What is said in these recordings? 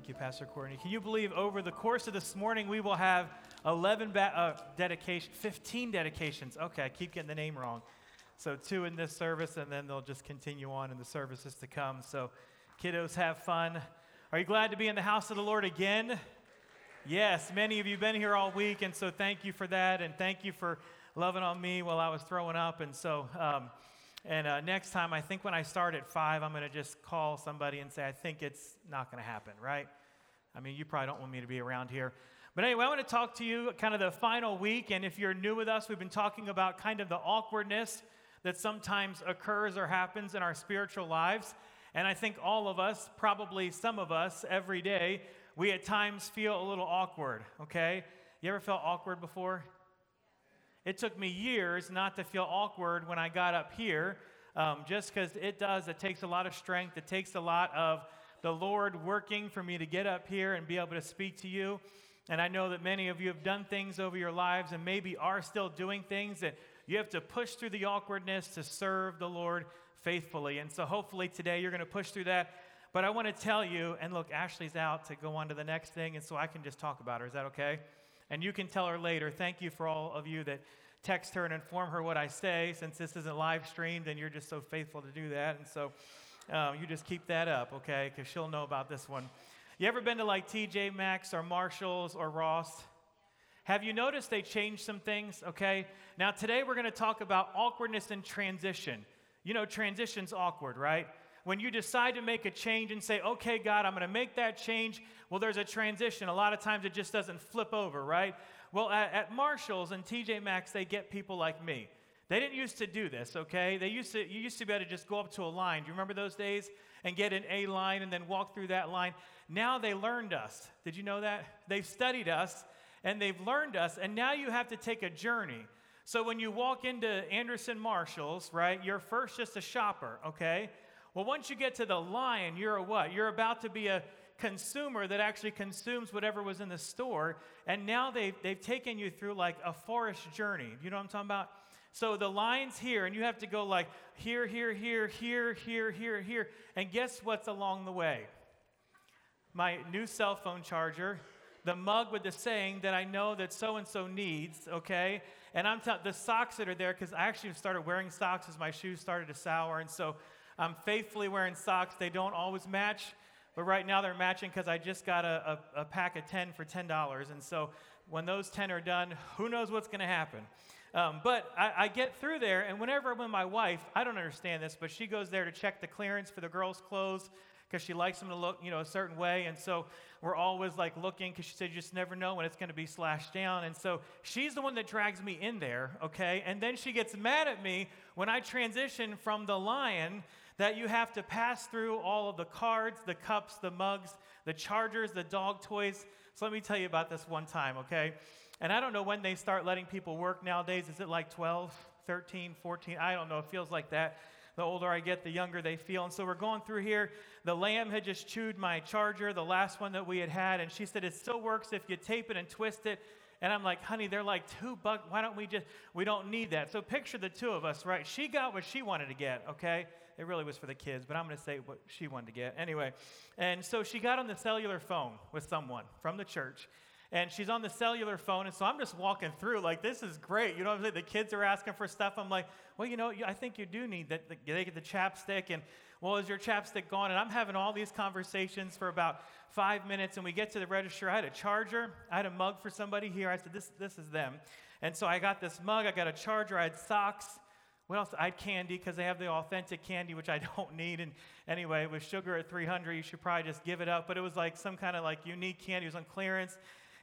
Thank you, Pastor Courtney. Can you believe over the course of this morning we will have 11 ba- uh, dedication, 15 dedications? Okay, I keep getting the name wrong. So two in this service, and then they'll just continue on in the services to come. So, kiddos, have fun. Are you glad to be in the house of the Lord again? Yes, many of you been here all week, and so thank you for that, and thank you for loving on me while I was throwing up. And so, um, and uh, next time, I think when I start at five, I'm going to just call somebody and say, I think it's not going to happen, right? I mean, you probably don't want me to be around here. But anyway, I want to talk to you kind of the final week. And if you're new with us, we've been talking about kind of the awkwardness that sometimes occurs or happens in our spiritual lives. And I think all of us, probably some of us, every day, we at times feel a little awkward, okay? You ever felt awkward before? It took me years not to feel awkward when I got up here, um, just because it does. It takes a lot of strength. It takes a lot of the Lord working for me to get up here and be able to speak to you. And I know that many of you have done things over your lives and maybe are still doing things that you have to push through the awkwardness to serve the Lord faithfully. And so hopefully today you're going to push through that. But I want to tell you, and look, Ashley's out to go on to the next thing, and so I can just talk about her. Is that okay? And you can tell her later. Thank you for all of you that text her and inform her what I say, since this isn't live streamed and you're just so faithful to do that. And so um, you just keep that up, okay? Because she'll know about this one. You ever been to like TJ Maxx or Marshalls or Ross? Have you noticed they changed some things? Okay. Now, today we're going to talk about awkwardness and transition. You know, transition's awkward, right? When you decide to make a change and say, okay, God, I'm going to make that change, well, there's a transition. A lot of times it just doesn't flip over, right? Well, at, at Marshall's and TJ Maxx, they get people like me. They didn't used to do this, okay? They used to, you used to be able to just go up to a line. Do you remember those days? And get an A line and then walk through that line. Now they learned us. Did you know that? They've studied us and they've learned us, and now you have to take a journey. So when you walk into Anderson Marshalls, right, you're first just a shopper, okay? Well, once you get to the lion, you're a what? You're about to be a consumer that actually consumes whatever was in the store. And now they've, they've taken you through like a forest journey. You know what I'm talking about? So the line's here, and you have to go like here, here, here, here, here, here, here. And guess what's along the way? My new cell phone charger, the mug with the saying that I know that so and so needs, okay? And I'm telling the socks that are there, because I actually started wearing socks as my shoes started to sour. And so I'm faithfully wearing socks. They don't always match, but right now they're matching because I just got a, a, a, pack of 10 for $10. And so when those 10 are done, who knows what's going to happen? Um, but I, I, get through there, and whenever I'm with my wife, I don't understand this, but she goes there to check the clearance for the girls' clothes because she likes them to look, you know, a certain way. And so we're always like looking because she said you just never know when it's going to be slashed down. And so she's the one that drags me in there, okay? And then she gets mad at me when I transition from the lion that you have to pass through all of the cards, the cups, the mugs, the chargers, the dog toys. So let me tell you about this one time, okay? And I don't know when they start letting people work nowadays. Is it like 12, 13, 14? I don't know. It feels like that. The older I get, the younger they feel. And so we're going through here. The lamb had just chewed my charger, the last one that we had had. And she said, It still works if you tape it and twist it. And I'm like, honey, they're like two bucks. Why don't we just, we don't need that. So picture the two of us, right? She got what she wanted to get, okay? It really was for the kids, but I'm going to say what she wanted to get. Anyway, and so she got on the cellular phone with someone from the church. And she's on the cellular phone, and so I'm just walking through, like, this is great. You know what I'm saying? The kids are asking for stuff. I'm like, well, you know, I think you do need that. They get the chapstick, and, well, is your chapstick gone? And I'm having all these conversations for about five minutes, and we get to the register. I had a charger, I had a mug for somebody here. I said, this, this is them. And so I got this mug, I got a charger, I had socks, what else? I had candy because they have the authentic candy, which I don't need. And anyway, with sugar at 300, you should probably just give it up. But it was like some kind of like unique candy. It was on clearance.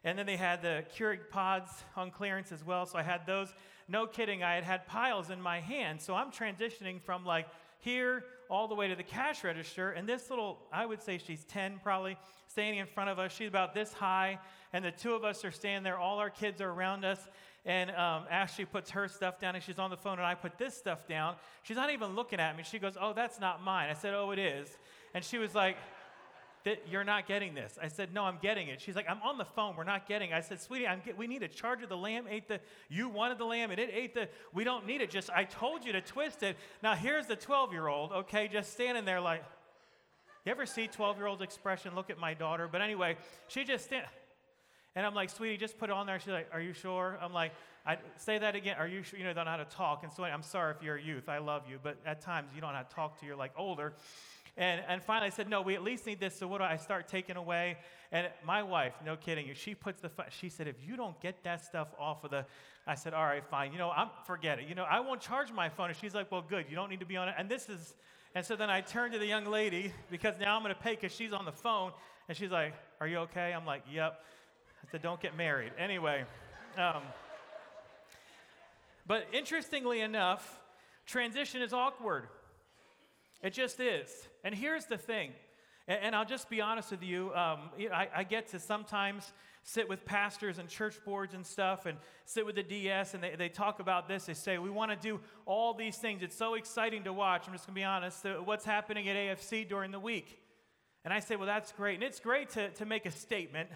And then they had the Keurig pods on clearance as well. So I had those. No kidding, I had had piles in my hand. So I'm transitioning from like here all the way to the cash register. And this little, I would say she's 10 probably, standing in front of us. She's about this high. And the two of us are standing there. All our kids are around us. And um, Ashley puts her stuff down and she's on the phone, and I put this stuff down. She's not even looking at me. She goes, Oh, that's not mine. I said, Oh, it is. And she was like, you're not getting this. I said, no, I'm getting it. She's like, I'm on the phone. We're not getting it. I said, sweetie, get, we need a charger. The lamb ate the, you wanted the lamb and it ate the, we don't need it. Just, I told you to twist it. Now here's the 12 year old, okay, just standing there like, You ever see 12 year old expression? Look at my daughter. But anyway, she just stand. And I'm like, sweetie, just put it on there. She's like, are you sure? I'm like, I say that again. Are you sure? You know, don't know how to talk. And so I'm sorry if you're a youth. I love you. But at times you don't know how to talk to You're like older. And, and finally I said, no, we at least need this. So what do I start taking away? And my wife, no kidding, you, she puts the, she said, if you don't get that stuff off of the, I said, all right, fine. You know, I'm, forget it. You know, I won't charge my phone. And she's like, well, good. You don't need to be on it. And this is, and so then I turned to the young lady because now I'm going to pay because she's on the phone. And she's like, are you okay? I'm like, yep. I said, don't get married. Anyway. Um, but interestingly enough, transition is awkward. It just is. And here's the thing, and, and I'll just be honest with you. Um, I, I, get to sometimes sit with pastors and church boards and stuff, and sit with the DS, and they, they talk about this. They say, We want to do all these things. It's so exciting to watch. I'm just going to be honest. Uh, what's happening at AFC during the week? And I say, Well, that's great. And it's great to, to make a statement.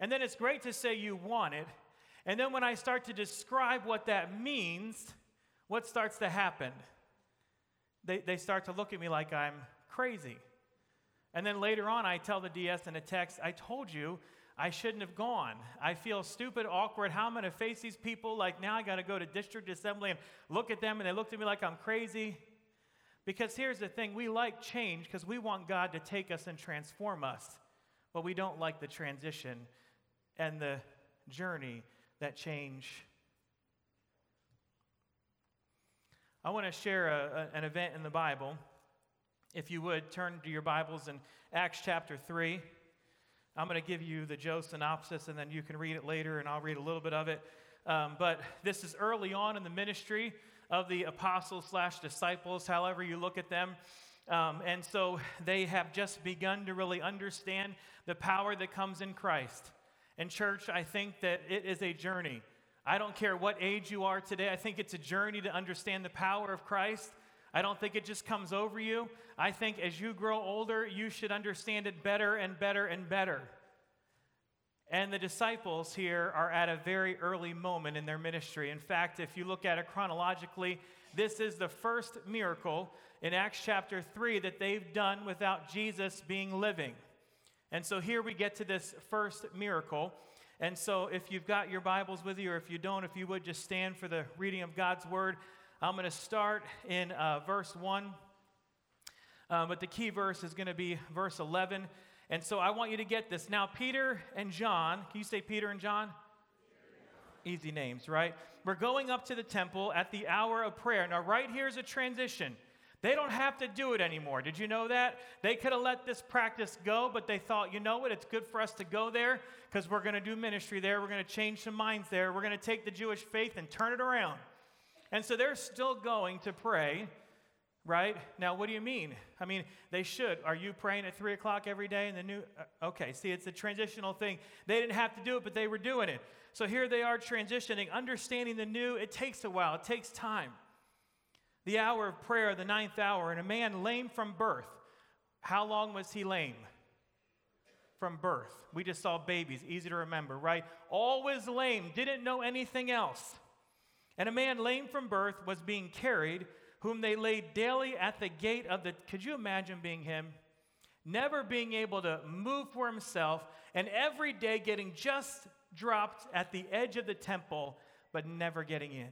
And then it's great to say you want it. And then when I start to describe what that means, what starts to happen? they, they start to look at me like I'm crazy. And then later on, I tell the DS in a text, I told you I shouldn't have gone. I feel stupid, awkward. How am I going to face these people? Like now I got to go to district assembly and look at them, and they looked at me like I'm crazy. Because here's the thing we like change because we want God to take us and transform us, but we don't like the transition and the journey that change I want to share a, a, an event in the Bible. If you would, turn to your Bibles in Acts chapter 3. I'm going to give you the Joe synopsis, and then you can read it later, and I'll read a little bit of it. Um, but this is early on in the ministry of the apostles slash disciples, however you look at them. Um, and so they have just begun to really understand the power that comes in Christ. And, church, I think that it is a journey. I don't care what age you are today. I think it's a journey to understand the power of Christ. I don't think it just comes over you. I think as you grow older, you should understand it better and better and better. And the disciples here are at a very early moment in their ministry. In fact, if you look at it chronologically, this is the first miracle in Acts chapter 3 that they've done without Jesus being living. And so here we get to this first miracle. And so, if you've got your Bibles with you, or if you don't, if you would just stand for the reading of God's Word. I'm going to start in uh, verse 1, uh, but the key verse is going to be verse 11. And so, I want you to get this. Now, Peter and John, can you say Peter and John? Easy names, right? We're going up to the temple at the hour of prayer. Now, right here is a transition. They don't have to do it anymore. Did you know that? They could have let this practice go, but they thought, you know what? It's good for us to go there because we're going to do ministry there. We're going to change some minds there. We're going to take the Jewish faith and turn it around. And so they're still going to pray, right? Now, what do you mean? I mean, they should. Are you praying at 3 o'clock every day in the new? Uh, okay, see, it's a transitional thing. They didn't have to do it, but they were doing it. So here they are transitioning, understanding the new. It takes a while, it takes time the hour of prayer, the ninth hour, and a man lame from birth. How long was he lame? From birth. We just saw babies, easy to remember, right? Always lame, didn't know anything else. And a man lame from birth was being carried, whom they laid daily at the gate of the. Could you imagine being him? Never being able to move for himself, and every day getting just dropped at the edge of the temple, but never getting in.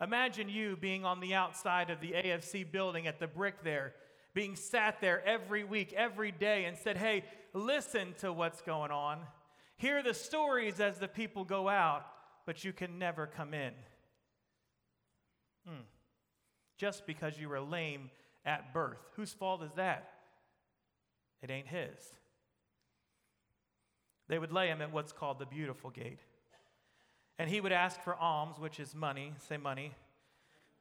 Imagine you being on the outside of the AFC building at the brick there, being sat there every week, every day, and said, Hey, listen to what's going on. Hear the stories as the people go out, but you can never come in. Hmm. Just because you were lame at birth. Whose fault is that? It ain't his. They would lay him at what's called the beautiful gate. And he would ask for alms, which is money, say money,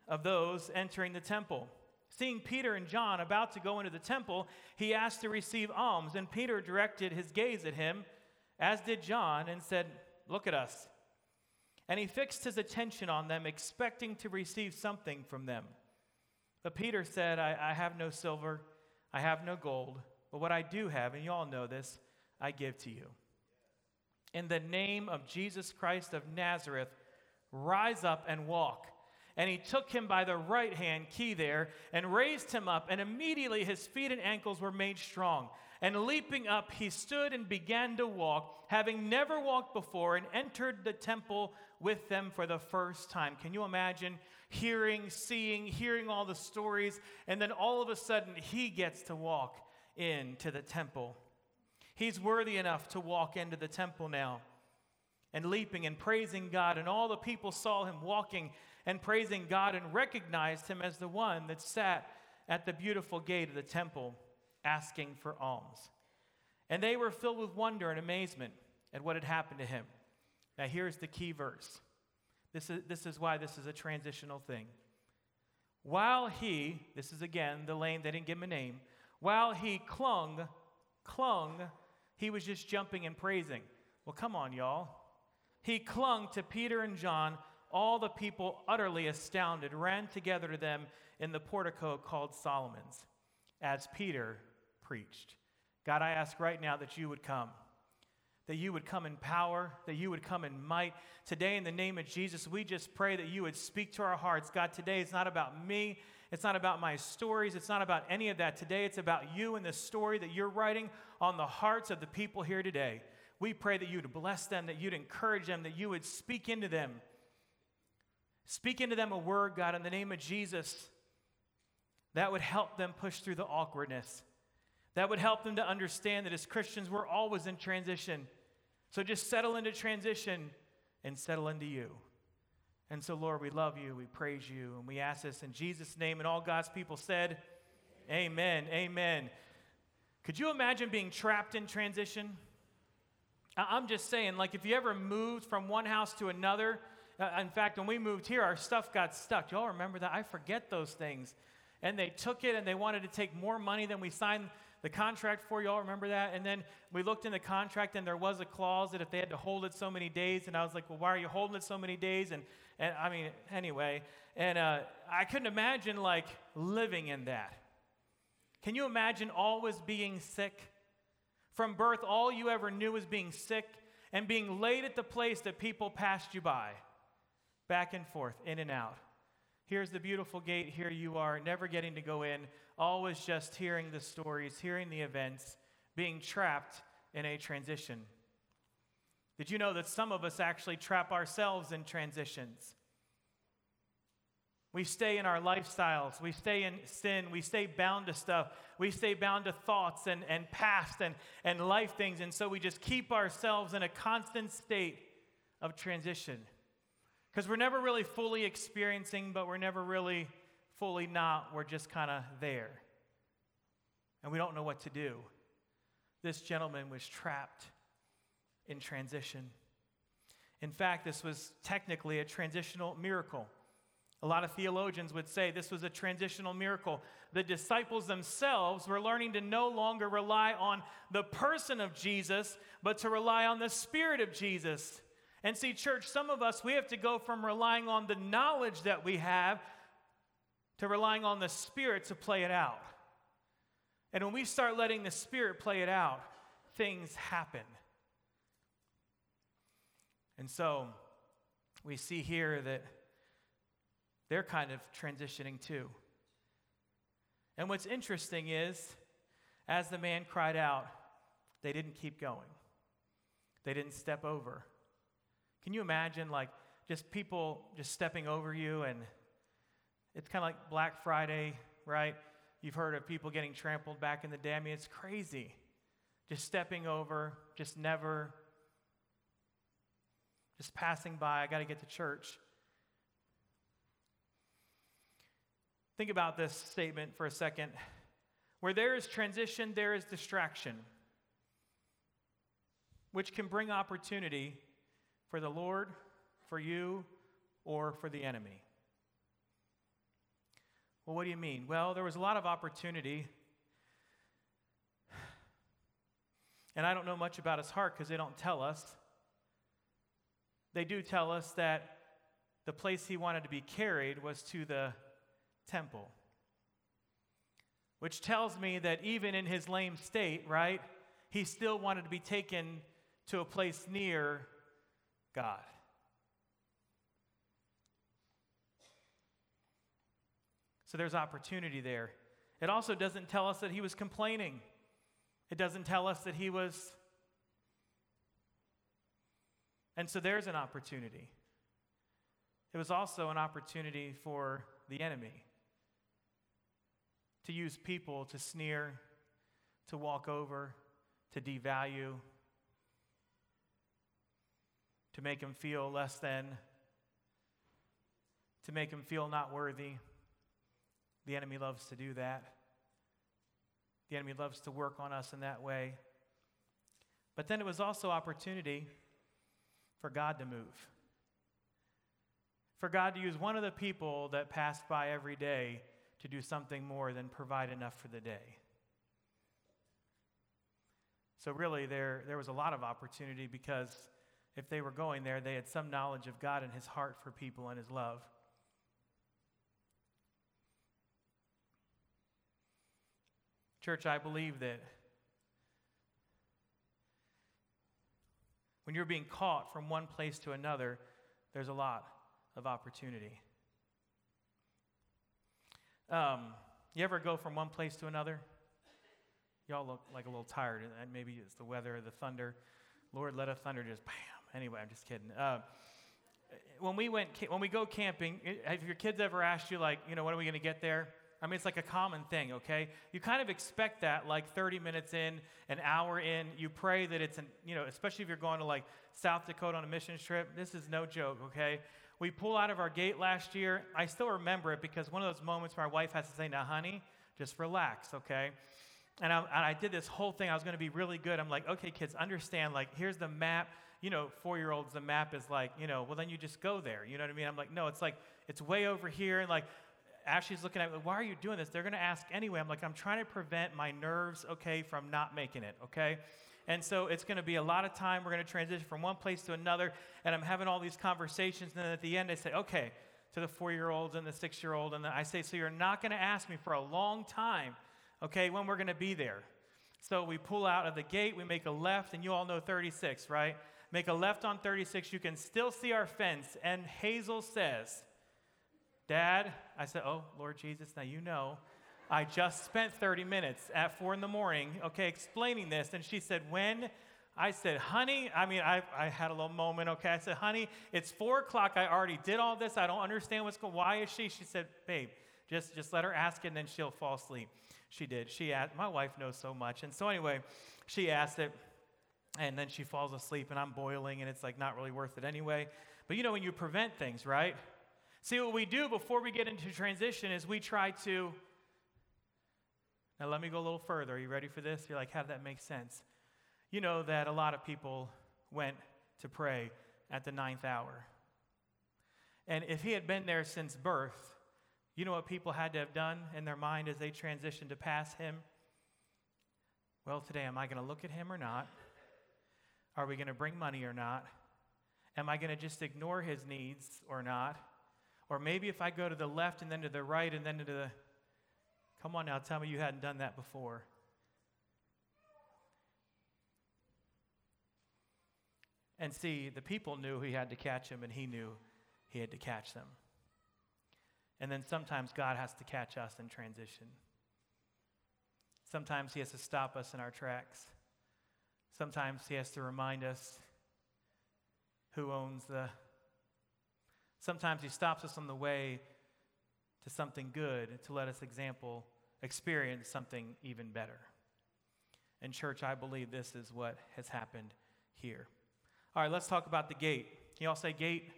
of those entering the temple. Seeing Peter and John about to go into the temple, he asked to receive alms. And Peter directed his gaze at him, as did John, and said, Look at us. And he fixed his attention on them, expecting to receive something from them. But Peter said, I, I have no silver, I have no gold, but what I do have, and you all know this, I give to you. In the name of Jesus Christ of Nazareth, rise up and walk. And he took him by the right hand, key there, and raised him up, and immediately his feet and ankles were made strong. And leaping up, he stood and began to walk, having never walked before, and entered the temple with them for the first time. Can you imagine hearing, seeing, hearing all the stories, and then all of a sudden he gets to walk into the temple? He's worthy enough to walk into the temple now and leaping and praising God. And all the people saw him walking and praising God and recognized him as the one that sat at the beautiful gate of the temple asking for alms. And they were filled with wonder and amazement at what had happened to him. Now, here's the key verse. This is, this is why this is a transitional thing. While he, this is again the lame, they didn't give him a name, while he clung, clung, he was just jumping and praising. Well, come on, y'all. He clung to Peter and John. All the people, utterly astounded, ran together to them in the portico called Solomon's as Peter preached. God, I ask right now that you would come, that you would come in power, that you would come in might. Today, in the name of Jesus, we just pray that you would speak to our hearts. God, today is not about me, it's not about my stories, it's not about any of that. Today, it's about you and the story that you're writing on the hearts of the people here today. We pray that you would bless them, that you'd encourage them, that you would speak into them. Speak into them a word, God, in the name of Jesus, that would help them push through the awkwardness. That would help them to understand that as Christians, we're always in transition. So just settle into transition and settle into you. And so, Lord, we love you, we praise you, and we ask this in Jesus' name. And all God's people said, Amen. Amen. Amen. Could you imagine being trapped in transition? I'm just saying, like, if you ever moved from one house to another, uh, in fact, when we moved here, our stuff got stuck. Y'all remember that? I forget those things. And they took it and they wanted to take more money than we signed the contract for. Y'all remember that? And then we looked in the contract and there was a clause that if they had to hold it so many days, and I was like, well, why are you holding it so many days? And, and I mean, anyway, and uh, I couldn't imagine like living in that. Can you imagine always being sick? From birth, all you ever knew was being sick and being laid at the place that people passed you by, back and forth, in and out. Here's the beautiful gate. Here you are, never getting to go in, always just hearing the stories, hearing the events, being trapped in a transition. Did you know that some of us actually trap ourselves in transitions? We stay in our lifestyles. We stay in sin. We stay bound to stuff. We stay bound to thoughts and, and past and, and life things. And so we just keep ourselves in a constant state of transition. Because we're never really fully experiencing, but we're never really fully not. We're just kind of there. And we don't know what to do. This gentleman was trapped in transition. In fact, this was technically a transitional miracle. A lot of theologians would say this was a transitional miracle. The disciples themselves were learning to no longer rely on the person of Jesus, but to rely on the Spirit of Jesus. And see, church, some of us, we have to go from relying on the knowledge that we have to relying on the Spirit to play it out. And when we start letting the Spirit play it out, things happen. And so we see here that they're kind of transitioning too. And what's interesting is, as the man cried out, they didn't keep going, they didn't step over. Can you imagine, like, just people just stepping over you? And it's kind of like Black Friday, right? You've heard of people getting trampled back in the day. I mean, it's crazy. Just stepping over, just never, just passing by. I got to get to church. Think about this statement for a second. Where there is transition, there is distraction, which can bring opportunity for the Lord, for you, or for the enemy. Well, what do you mean? Well, there was a lot of opportunity. And I don't know much about his heart because they don't tell us. They do tell us that the place he wanted to be carried was to the temple. Which tells me that even in his lame state, right, he still wanted to be taken to a place near God. So there's opportunity there. It also doesn't tell us that he was complaining, it doesn't tell us that he was. And so there's an opportunity. It was also an opportunity for the enemy to use people to sneer, to walk over, to devalue, to make him feel less than, to make him feel not worthy. The enemy loves to do that. The enemy loves to work on us in that way. But then it was also opportunity for God to move. For God to use one of the people that passed by every day to do something more than provide enough for the day. So, really, there, there was a lot of opportunity because if they were going there, they had some knowledge of God and His heart for people and His love. Church, I believe that when you're being caught from one place to another, there's a lot of opportunity. Um, you ever go from one place to another? Y'all look like a little tired, and maybe it's the weather or the thunder. Lord, let a thunder just bam. Anyway, I'm just kidding. Uh, when we went, when we go camping, have your kids ever asked you like, you know, when are we going to get there? I mean, it's like a common thing, okay? You kind of expect that like 30 minutes in, an hour in. You pray that it's, an, you know, especially if you're going to like South Dakota on a mission trip. This is no joke, okay? We pull out of our gate last year. I still remember it because one of those moments my wife has to say, now, honey, just relax, okay? And I, and I did this whole thing. I was going to be really good. I'm like, okay, kids, understand. Like, here's the map. You know, four year olds, the map is like, you know, well, then you just go there. You know what I mean? I'm like, no, it's like, it's way over here. And like, Ashley's looking at me, why are you doing this? They're going to ask anyway. I'm like, I'm trying to prevent my nerves, okay, from not making it, okay? And so it's going to be a lot of time. We're going to transition from one place to another. And I'm having all these conversations. And then at the end, I say, okay, to the four year olds and the six year old. And I say, so you're not going to ask me for a long time okay, when we're going to be there. So we pull out of the gate, we make a left, and you all know 36, right? Make a left on 36, you can still see our fence. And Hazel says, Dad, I said, Oh, Lord Jesus, now you know. I just spent 30 minutes at four in the morning, okay, explaining this. And she said, When? I said, honey, I mean, I, I had a little moment, okay? I said, honey, it's four o'clock. I already did all this. I don't understand what's going Why is she? She said, babe, just, just let her ask it and then she'll fall asleep. She did. She asked, my wife knows so much. And so, anyway, she asked it, and then she falls asleep, and I'm boiling, and it's like not really worth it anyway. But you know, when you prevent things, right? See, what we do before we get into transition is we try to. Now, let me go a little further. Are you ready for this? You're like, have that make sense. You know that a lot of people went to pray at the ninth hour. And if he had been there since birth, you know what people had to have done in their mind as they transitioned to pass him? Well, today, am I going to look at him or not? Are we going to bring money or not? Am I going to just ignore his needs or not? Or maybe if I go to the left and then to the right and then to the. Come on now, tell me you hadn't done that before. And see, the people knew he had to catch him, and he knew he had to catch them. And then sometimes God has to catch us in transition. Sometimes He has to stop us in our tracks. Sometimes He has to remind us who owns the. Sometimes He stops us on the way to something good to let us example experience something even better. In church, I believe this is what has happened here. All right, let's talk about the gate. Can you all say gate?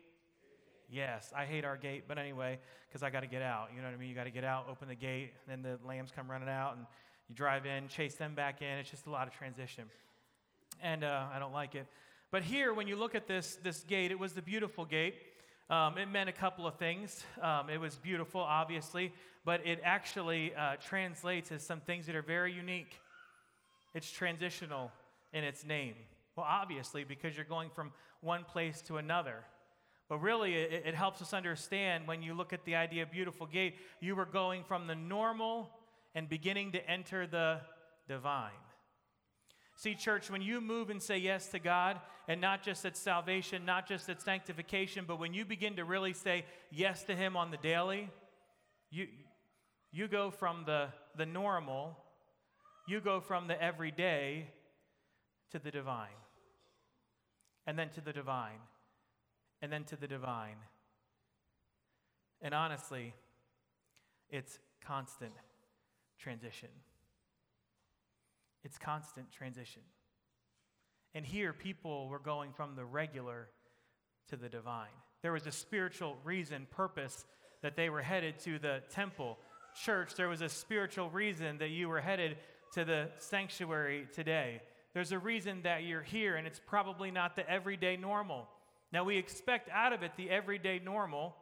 Yes, I hate our gate, but anyway, because I got to get out. You know what I mean? You got to get out, open the gate, then the lambs come running out, and you drive in, chase them back in. It's just a lot of transition. And uh, I don't like it. But here, when you look at this, this gate, it was the beautiful gate. Um, it meant a couple of things. Um, it was beautiful, obviously, but it actually uh, translates as some things that are very unique. It's transitional in its name. Well, obviously, because you're going from one place to another. But really, it, it, helps us understand when you look at the idea of beautiful gate, you were going from the normal and beginning to enter the divine. See, church, when you move and say yes to God, and not just at salvation, not just at sanctification, but when you begin to really say yes to Him on the daily, you, you go from the, the normal, you go from the everyday to the divine, and then to the divine, and then to the divine. And honestly, it's constant transition. It's constant transition. And here, people were going from the regular to the divine. There was a spiritual reason, purpose that they were headed to the temple. Church, there was a spiritual reason that you were headed to the sanctuary today. There's a reason that you're here, and it's probably not the everyday normal. Now, we expect out of it the everyday normal,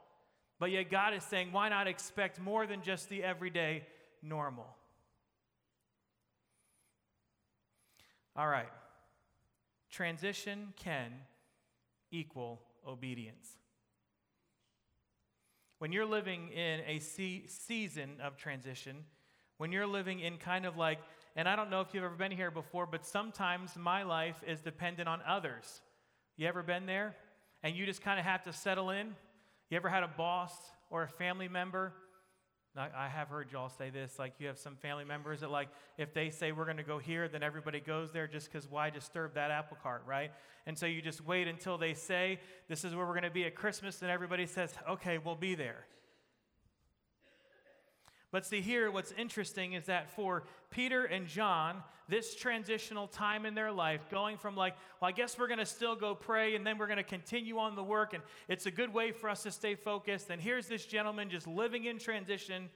but yet God is saying, why not expect more than just the everyday normal? All right. Transition can equal obedience. When you're living in a se- season of transition, when you're living in kind of like, and I don't know if you've ever been here before, but sometimes my life is dependent on others. You ever been there? And you just kind of have to settle in? You ever had a boss or a family member I have heard y'all say this, like you have some family members that like if they say we're going to go here, then everybody goes there just because why disturb that apple cart, right? And so you just wait until they say this is where we're going to be at Christmas, and everybody says, okay, we'll be there. But see, here, what's interesting is that for Peter and John, this transitional time in their life, going from like, well, I guess we're going to still go pray and then we're going to continue on the work, and it's a good way for us to stay focused. And here's this gentleman just living in transition.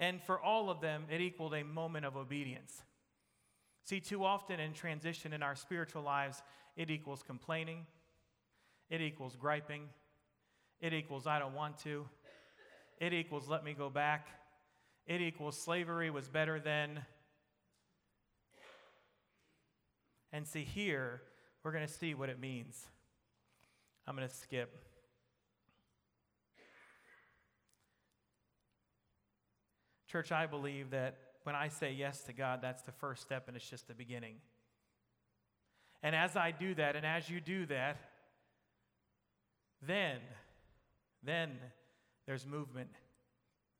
And for all of them, it equaled a moment of obedience. See, too often in transition in our spiritual lives, it equals complaining, it equals griping, it equals I don't want to, it equals let me go back it equals slavery was better than. And see, here, we're going to see what it means. I'm going to skip. Church, I believe that when I say yes to God, that's the first step and it's just the beginning. And as I do that, and as you do that, then, then there's movement.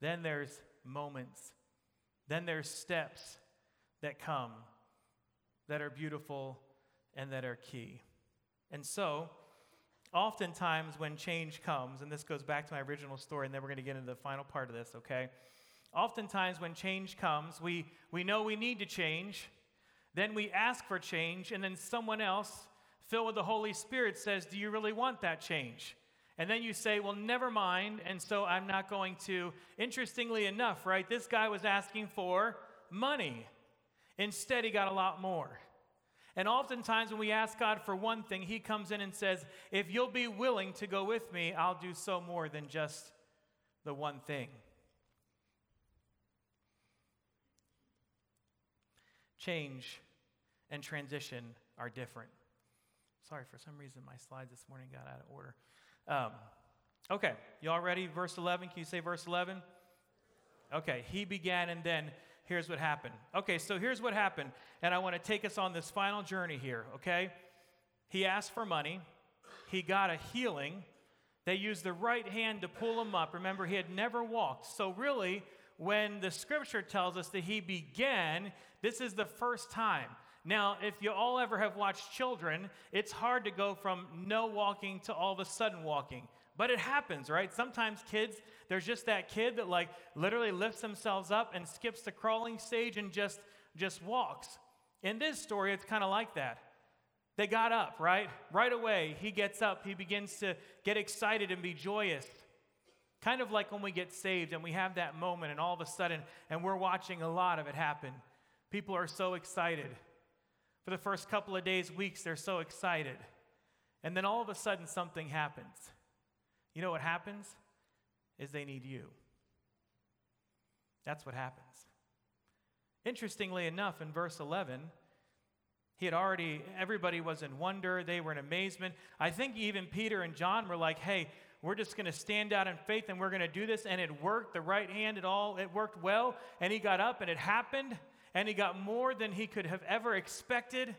Then there's moments. Then there's steps that come that are beautiful and that are key. And so, oftentimes when change comes, and this goes back to my original story, and then we're going to get into the final part of this, okay? Oftentimes when change comes, we, we know we need to change, then we ask for change, and then someone else, filled with the Holy Spirit, says, Do you really want that change? And then you say, well, never mind, and so I'm not going to. Interestingly enough, right, this guy was asking for money. Instead, he got a lot more. And oftentimes, when we ask God for one thing, He comes in and says, If you'll be willing to go with me, I'll do so more than just the one thing. Change and transition are different. Sorry, for some reason, my slides this morning got out of order. Um, okay, y'all ready? Verse 11. Can you say verse 11? Okay, he began, and then here's what happened. Okay, so here's what happened, and I want to take us on this final journey here, okay? He asked for money, he got a healing. They used the right hand to pull him up. Remember, he had never walked. So, really, when the scripture tells us that he began, this is the first time. Now, if you all ever have watched children, it's hard to go from no walking to all of a sudden walking. But it happens, right? Sometimes kids, there's just that kid that like literally lifts themselves up and skips the crawling stage and just just walks. In this story, it's kind of like that. They got up, right? Right away, he gets up, he begins to get excited and be joyous. Kind of like when we get saved and we have that moment, and all of a sudden, and we're watching a lot of it happen. People are so excited. For the first couple of days, weeks, they're so excited. And then all of a sudden, something happens. You know what happens? Is they need you. That's what happens. Interestingly enough, in verse 11, he had already, everybody was in wonder, they were in amazement. I think even Peter and John were like, hey, we're just going to stand out in faith and we're going to do this. And it worked. The right hand, it all, it worked well. And he got up and it happened and he got more than he could have ever expected.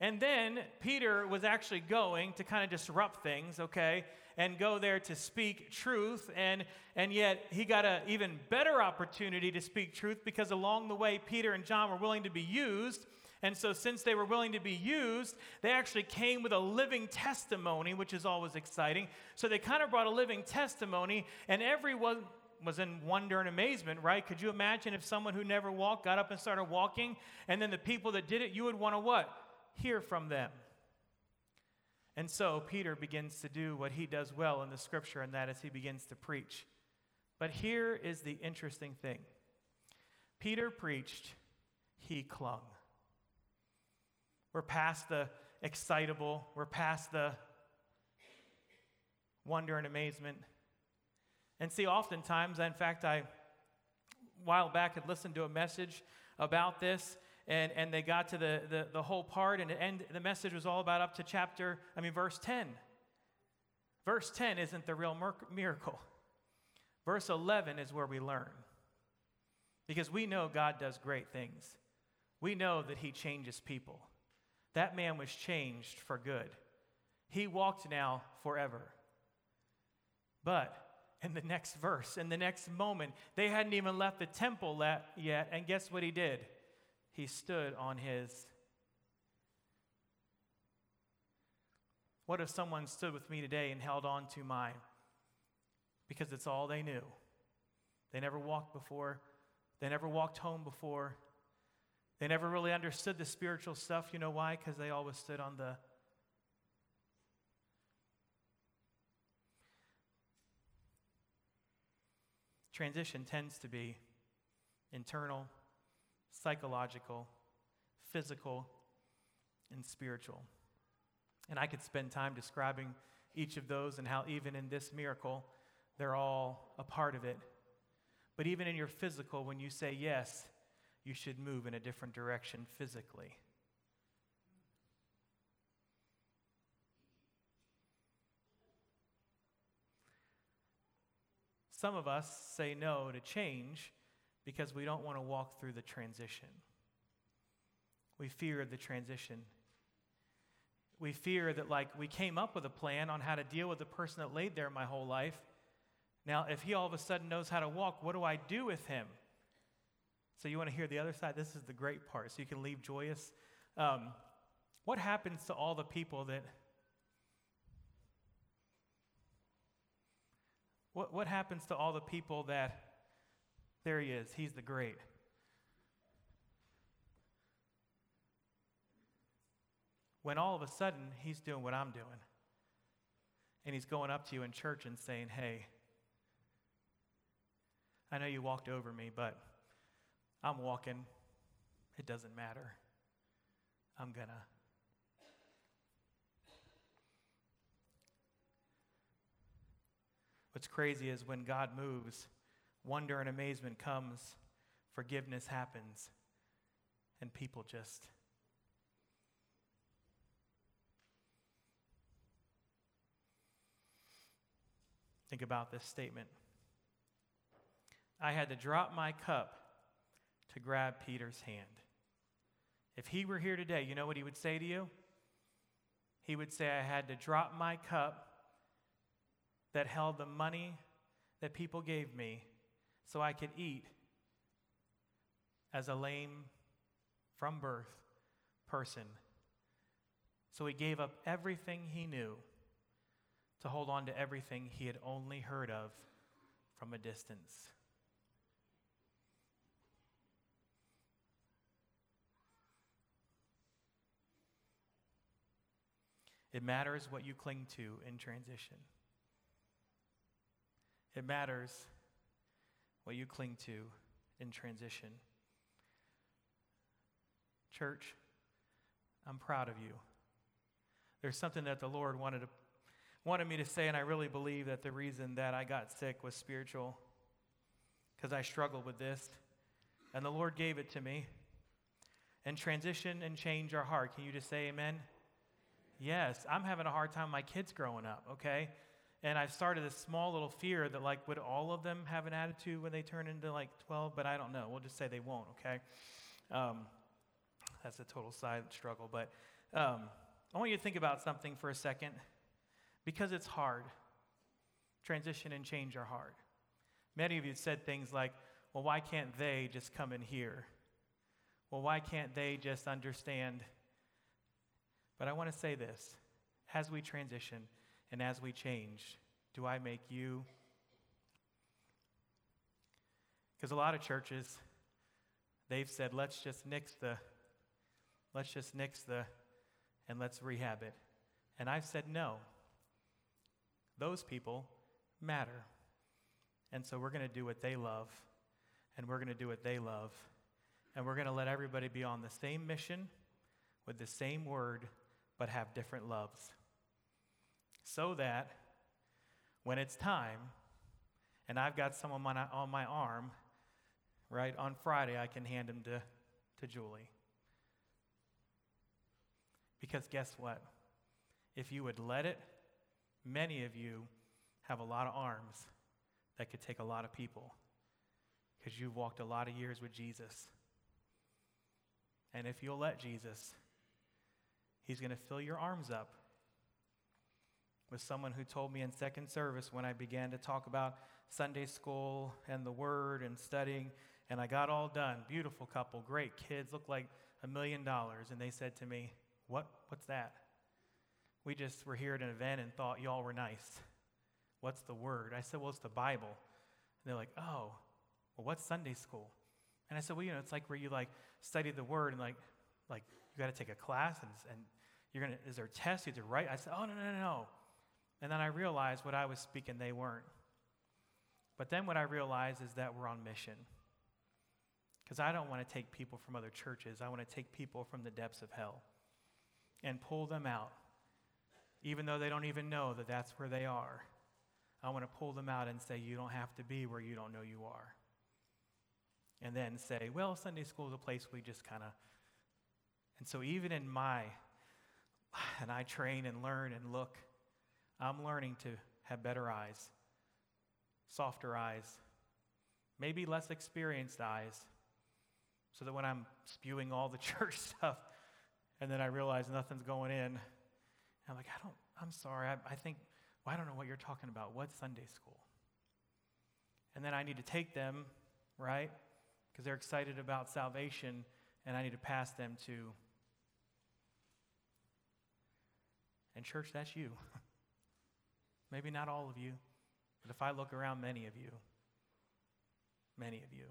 And then Peter was actually going to kind of disrupt things, okay? and go there to speak truth. And, and yet, he got an even better opportunity to speak truth because along the way, Peter and John were willing to be used. And so, since they were willing to be used, they actually came with a living testimony, which is always exciting. So, they kind of brought a living testimony, and everyone was in wonder and amazement, right? Could you imagine if someone who never walked got up and started walking, and then the people that did it, you would want to what? Hear from them. And so Peter begins to do what he does well in the scripture, and that is he begins to preach. But here is the interesting thing Peter preached, he clung. We're past the excitable, we're past the wonder and amazement. And see, oftentimes, in fact, I, while back, had listened to a message about this, and, and they got to the, the, the whole part, and, and the message was all about up to chapter, I mean, verse 10. Verse 10 isn't the real miracle. Verse 11 is where we learn. Because we know God does great things. We know that He changes people. That man was changed for good. He walked now forever. But in the next verse, in the next moment, they hadn't even left the temple yet, and guess what he did? he stood on his. What if someone stood with me today and held on to mine? Because it's all they knew. They never walked before, they never walked home before. They never really understood the spiritual stuff. You know why? Because they always stood on the transition tends to be internal psychological, physical, and spiritual. And I could spend time describing each of those and how, even in this miracle, they're all a part of it. But even in your physical, when you say yes, you should move in a different direction physically. Some of us say no to change because we don't want to walk through the transition. We fear the transition. We fear that, like, we came up with a plan on how to deal with the person that laid there my whole life. Now, if he all of a sudden knows how to walk, what do I do with him? So, you want to hear the other side? This is the great part, so you can leave joyous. Um, what happens to all the people that. What, what happens to all the people that there he is. He's the great. When all of a sudden he's doing what I'm doing. And he's going up to you in church and saying, Hey, I know you walked over me, but I'm walking. It doesn't matter. I'm going to. What's crazy is when God moves, wonder and amazement comes, forgiveness happens, and people just. Think about this statement. I had to drop my cup to grab Peter's hand. If he were here today, you know what he would say to you? He would say, I had to drop my cup that held the money that people gave me so I could eat as a lame from birth person. So he gave up everything he knew to hold on to everything he had only heard of from a distance. It matters what you cling to in transition. It matters what you cling to in transition. Church, I'm proud of you. There's something that the Lord wanted, to, wanted me to say, and I really believe that the reason that I got sick was spiritual because I struggled with this, and the Lord gave it to me. And transition and change our heart. Can you just say amen? Yes, I'm having a hard time my kids growing up, okay? And I've started this small little fear that, like, would all of them have an attitude when they turn into like 12? But I don't know. We'll just say they won't, okay? Um, that's a total side struggle. But um, I want you to think about something for a second because it's hard. transition and change are hard. Many of you said things like, well, why can't they just come in here? Well, why can't they just understand? But I want to say this as we transition and as we change, do I make you? Because a lot of churches, they've said, let's just nix the, let's just nix the, and let's rehab it. And I've said, no. Those people matter. And so we're going to do what they love, and we're going to do what they love, and we're going to let everybody be on the same mission with the same word, but have different loves. So that when it's time, and I've got someone on my, arm, right, on Friday, I can hand him to, to Julie. Because guess what? If you would let it, many of you have a lot of arms that could take a lot of people because you've walked a lot of years with Jesus. And if you'll let Jesus, He's going to fill your arms up with someone who told me in second service when I began to talk about Sunday school and the Word and studying, and I got all done. Beautiful couple, great kids, look like a million dollars. And they said to me, What? What's that? We just were here at an event and thought y'all were nice. What's the word? I said, Well, it's the Bible. And they're like, Oh, well, what's Sunday school? And I said, Well, you know, it's like where you like study the word and like, like you got to take a class and, and you're to, is there a test? You have to write? I said, Oh, no, no, no, no. And then I realized what I was speaking, they weren't. But then what I realized is that we're on mission. Because I don't want to take people from other churches. I want to take people from the depths of hell and pull them out, even though they don't even know that that's where they are. I want to pull them out and say, You don't have to be where you don't know you are. And then say, Well, Sunday school is a place we just kind of. And so, even in my, and I train and learn and look, I'm learning to have better eyes, softer eyes, maybe less experienced eyes, so that when I'm spewing all the church stuff and then I realize nothing's going in, I'm like, I don't, I'm sorry, I, I think well, I don't know what you're talking about. What's Sunday school? And then I need to take them, right? Because they're excited about salvation, and I need to pass them to. And, church, that's you. Maybe not all of you, but if I look around, many of you. Many of you.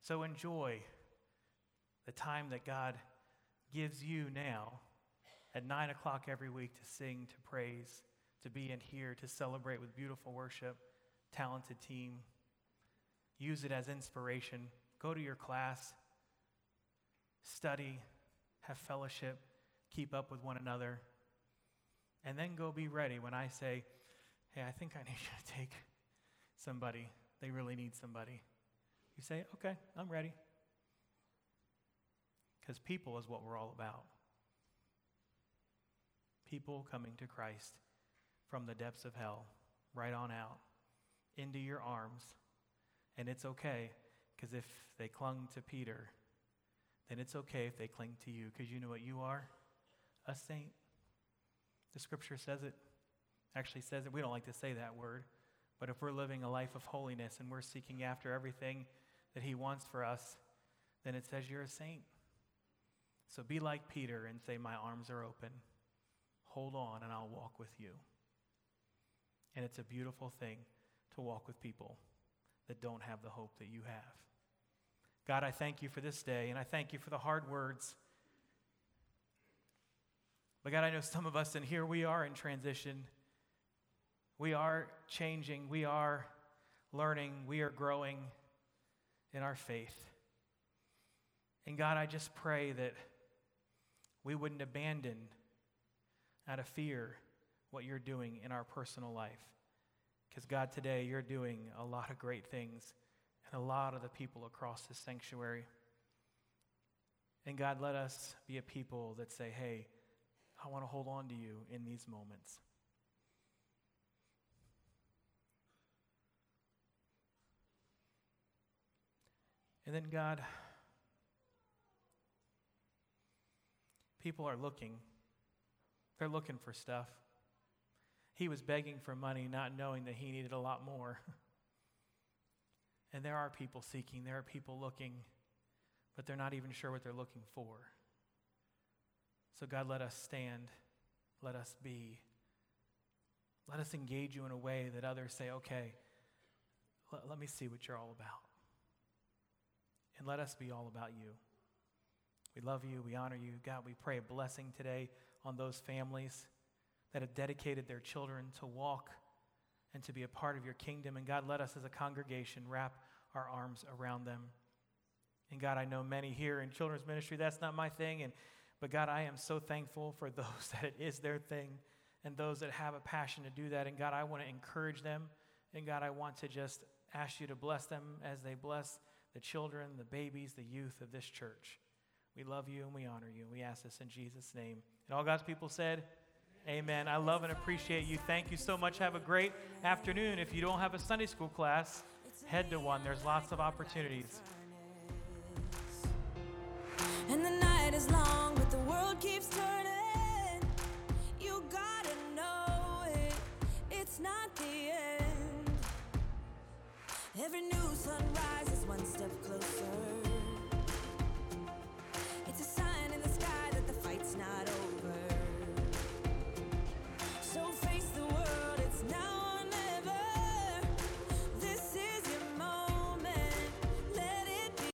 So enjoy the time that God gives you now at 9 o'clock every week to sing, to praise, to be in here, to celebrate with beautiful worship, talented team. Use it as inspiration. Go to your class, study, have fellowship, keep up with one another, and then go be ready when I say, Hey, I think I need you to take somebody. They really need somebody. You say, Okay, I'm ready. Because people is what we're all about people coming to Christ from the depths of hell, right on out, into your arms. And it's okay, because if they clung to Peter, then it's okay if they cling to you, because you know what you are? A saint. The scripture says it. Actually says it. We don't like to say that word. But if we're living a life of holiness and we're seeking after everything that he wants for us, then it says you're a saint. So be like Peter and say, My arms are open. Hold on, and I'll walk with you. And it's a beautiful thing to walk with people that don't have the hope that you have. God, I thank you for this day, and I thank you for the hard words. But God, I know some of us, and here we are in transition. We are changing, we are learning, we are growing in our faith. And God, I just pray that we wouldn't abandon out of fear what you're doing in our personal life. Because, God, today you're doing a lot of great things and a lot of the people across this sanctuary. And, God, let us be a people that say, hey, I want to hold on to you in these moments. And then, God, people are looking they're looking for stuff. he was begging for money, not knowing that he needed a lot more. and there are people seeking, there are people looking, but they're not even sure what they're looking for. So, God, let us stand, let us be. Let us engage you in a way that others say, okay, let, let me see what you're all about. And let us be all about you. We love you. We honor you. God, we pray a blessing today on those families that have dedicated their children to walk and to be a part of your kingdom. And God, let us as a congregation wrap our arms around them. And God, I know many here in children's ministry, that's not my thing. And, but God, I am so thankful for those that it is their thing and those that have a passion to do that. And God, I want to encourage them. And God, I want to just ask you to bless them as they bless the children, the babies, the youth of this church. We love you and we honor you. And We ask this in Jesus' name. And all God's people said, Amen. I love and appreciate you. Thank you so much. Have a great afternoon. If you don't have a Sunday school class, head to one. There's lots of opportunities night is long, but the world keeps turning. You gotta know it, it's not the end. Every new sunrise is one step closer. It's a sign in the sky that the fight's not over.